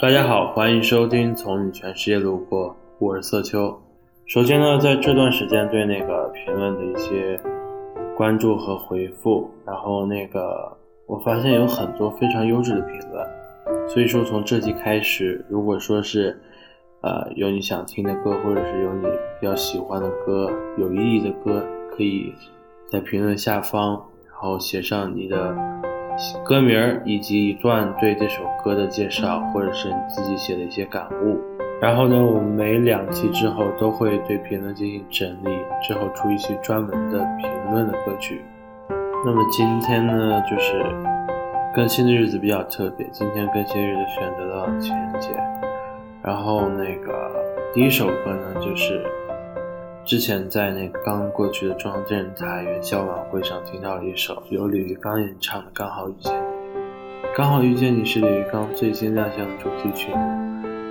大家好，欢迎收听《从你全世界路过》，我是色秋。首先呢，在这段时间对那个评论的一些关注和回复，然后那个我发现有很多非常优质的评论，所以说从这期开始，如果说是呃有你想听的歌，或者是有你比较喜欢的歌、有意义的歌，可以在评论下方，然后写上你的。歌名以及一段对这首歌的介绍，或者是你自己写的一些感悟。然后呢，我们每两期之后都会对评论进行整理，之后出一期专门的评论的歌曲。那么今天呢，就是更新的日子比较特别，今天更新日子选择了情人节。然后那个第一首歌呢，就是。之前在那个刚过去的中央电视台元宵晚会上听到了一首由李玉刚演唱的《刚好遇见你》，刚好遇见你是李玉刚最新亮相的主题曲，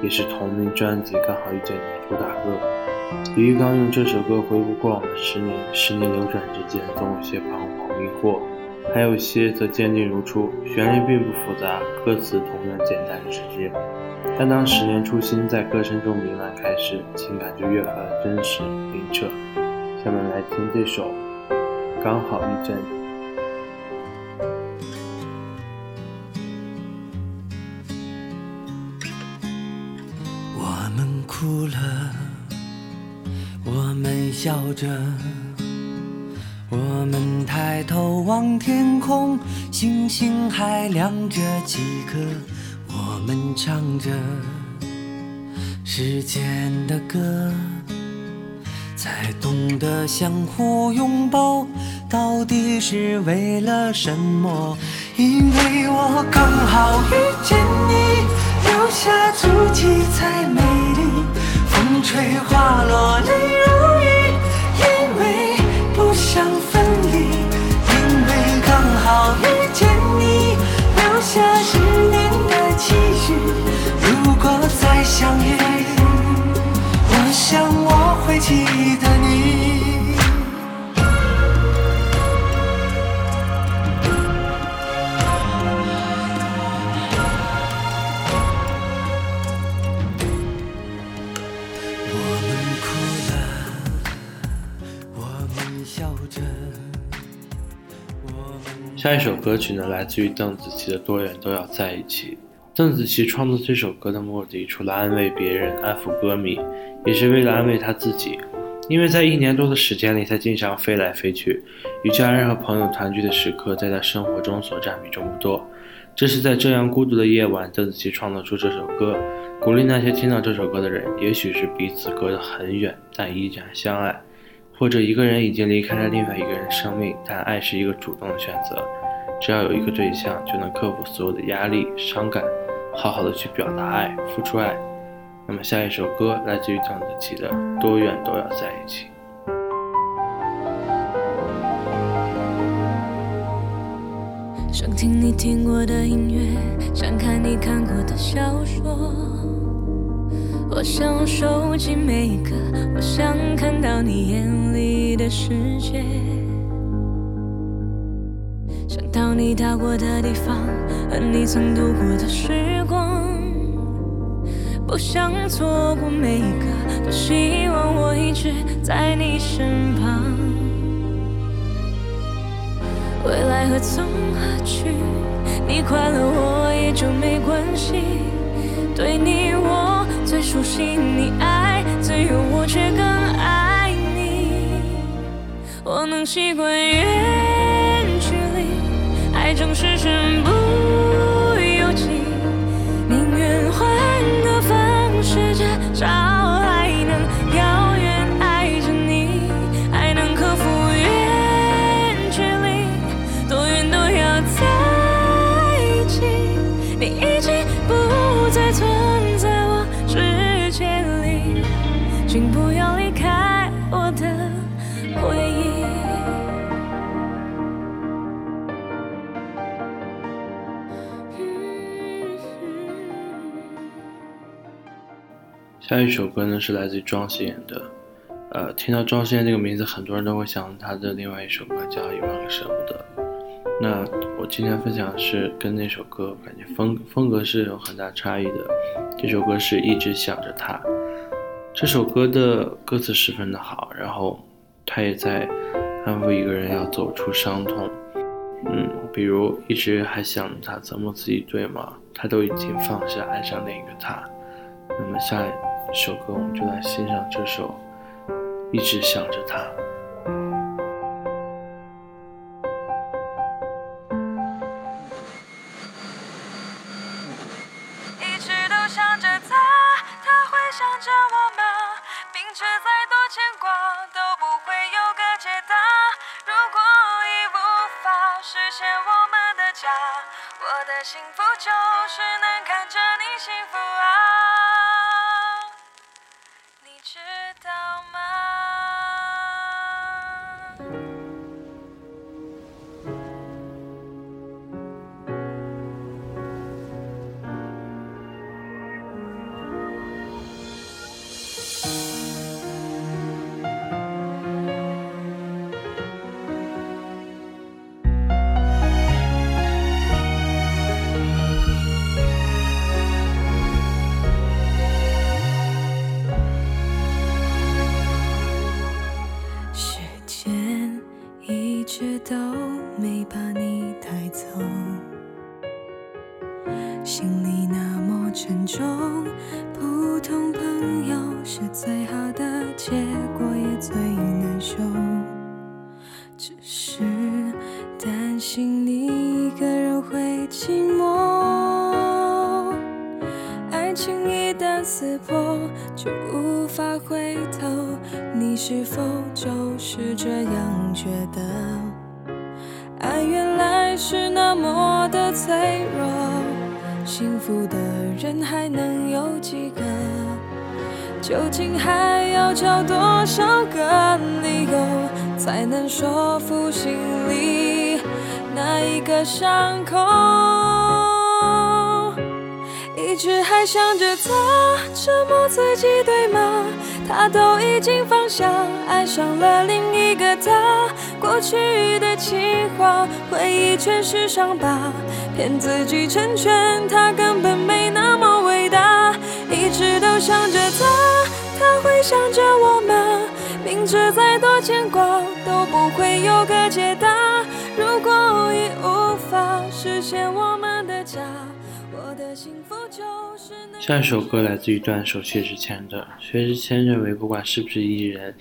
也是同名专辑《刚好遇见你》的主打歌。李玉刚用这首歌回顾过往的十年，十年流转之间，总有些彷徨迷惑，还有些则坚定如初。旋律并不复杂，歌词同样简单直接。但当十年初心在歌声中弥漫开始，情感就越发的真实明澈。下面来听这首《刚好遇见》。我们哭了，我们笑着，我们抬头望天空，星星还亮着几颗。我们唱着时间的歌，才懂得相互拥抱到底是为了什么？因为我刚好遇见你，留下足迹才美丽。风吹花落泪如雨，下一首歌曲呢，来自于邓紫棋的《多远都要在一起》。邓紫棋创作这首歌的目的，除了安慰别人、安抚歌迷，也是为了安慰她自己。因为在一年多的时间里，她经常飞来飞去，与家人和朋友团聚的时刻，在她生活中所占比重不多。这是在这样孤独的夜晚，邓紫棋创作出这首歌，鼓励那些听到这首歌的人。也许是彼此隔得很远，但依然相爱；或者一个人已经离开了另外一个人生命，但爱是一个主动的选择。只要有一个对象，就能克服所有的压力、伤感。好好的去表达爱，付出爱。那么下一首歌来自于邓紫棋的《多远都要在一起》。想听你听过的音乐，想看你看过的小说。我想收集每一个，我想看到你眼里的世界。想到你到过的地方，和你曾度过的时光。不想错过每一个，多希望我一直在你身旁。未来何从何去？你快乐我也就没关系。对你我最熟悉，你爱最有我却更爱你。我能习惯远距离，爱总是身不由己。宁愿换个方式，这。下一首歌呢是来自于庄心妍的，呃，听到庄心妍这个名字，很多人都会想她的另外一首歌叫《一万个舍不得》。那我今天分享的是跟那首歌感觉风风格是有很大差异的。这首歌是一直想着他。这首歌的歌词十分的好，然后他也在安慰一个人要走出伤痛。嗯，比如一直还想着他怎么自己对吗？他都已经放下爱上另一个他。那么下首歌我们就来欣赏这首一直想着他。一直都想着他，他会想着我吗？明知再多牵挂都不会有个解答。如果已无法实现我们的家，我的幸福就是能直都没把你带走，心里那么沉重。普通朋友是最好的结果，也最难受。只是担心你一个人会寂寞。爱情一旦撕破，就无法回头。你是否就是这样觉得？爱原来是那么的脆弱，幸福的人还能有几个？究竟还要找多少个理由，才能说服心里那一个伤口？一直还想着他，折磨自己对吗？他都已经放下，爱上了另一一个他。过去的情话，回忆全是伤疤，骗自己成全他，根本没那么伟大。一直都想着他，他会想着我吗？明知再多牵挂都不会有个解答。如果已无法实现我们下一首歌来自于段手薛之谦的。薛之谦认为，不管是不是艺人，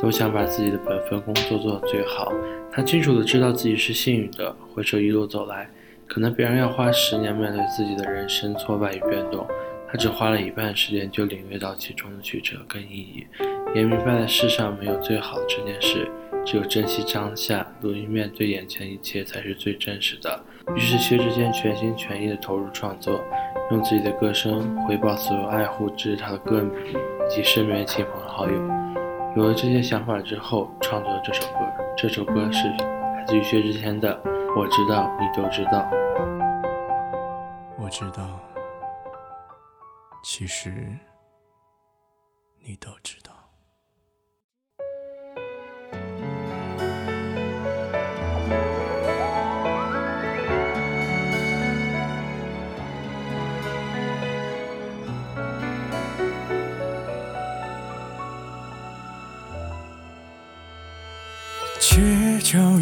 都想把自己的本分工作做到最好。他清楚的知道自己是幸运的，回首一路走来，可能别人要花十年面对自己的人生挫败与变动，他只花了一半时间就领略到其中的曲折跟意义，也明白了世上没有最好的这件事，只有珍惜当下，努力面对眼前一切才是最真实的。于是薛之谦全心全意地投入创作，用自己的歌声回报所有爱护支持他的歌迷以及身边的亲朋好友。有了这些想法之后，创作了这首歌。这首歌是来自于薛之谦的《我知道你都知道》。我知道，其实你都知道。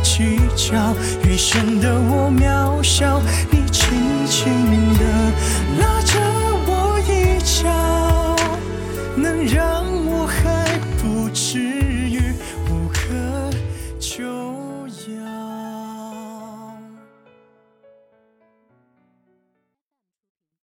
计较，越显得我渺小。你轻轻地拉着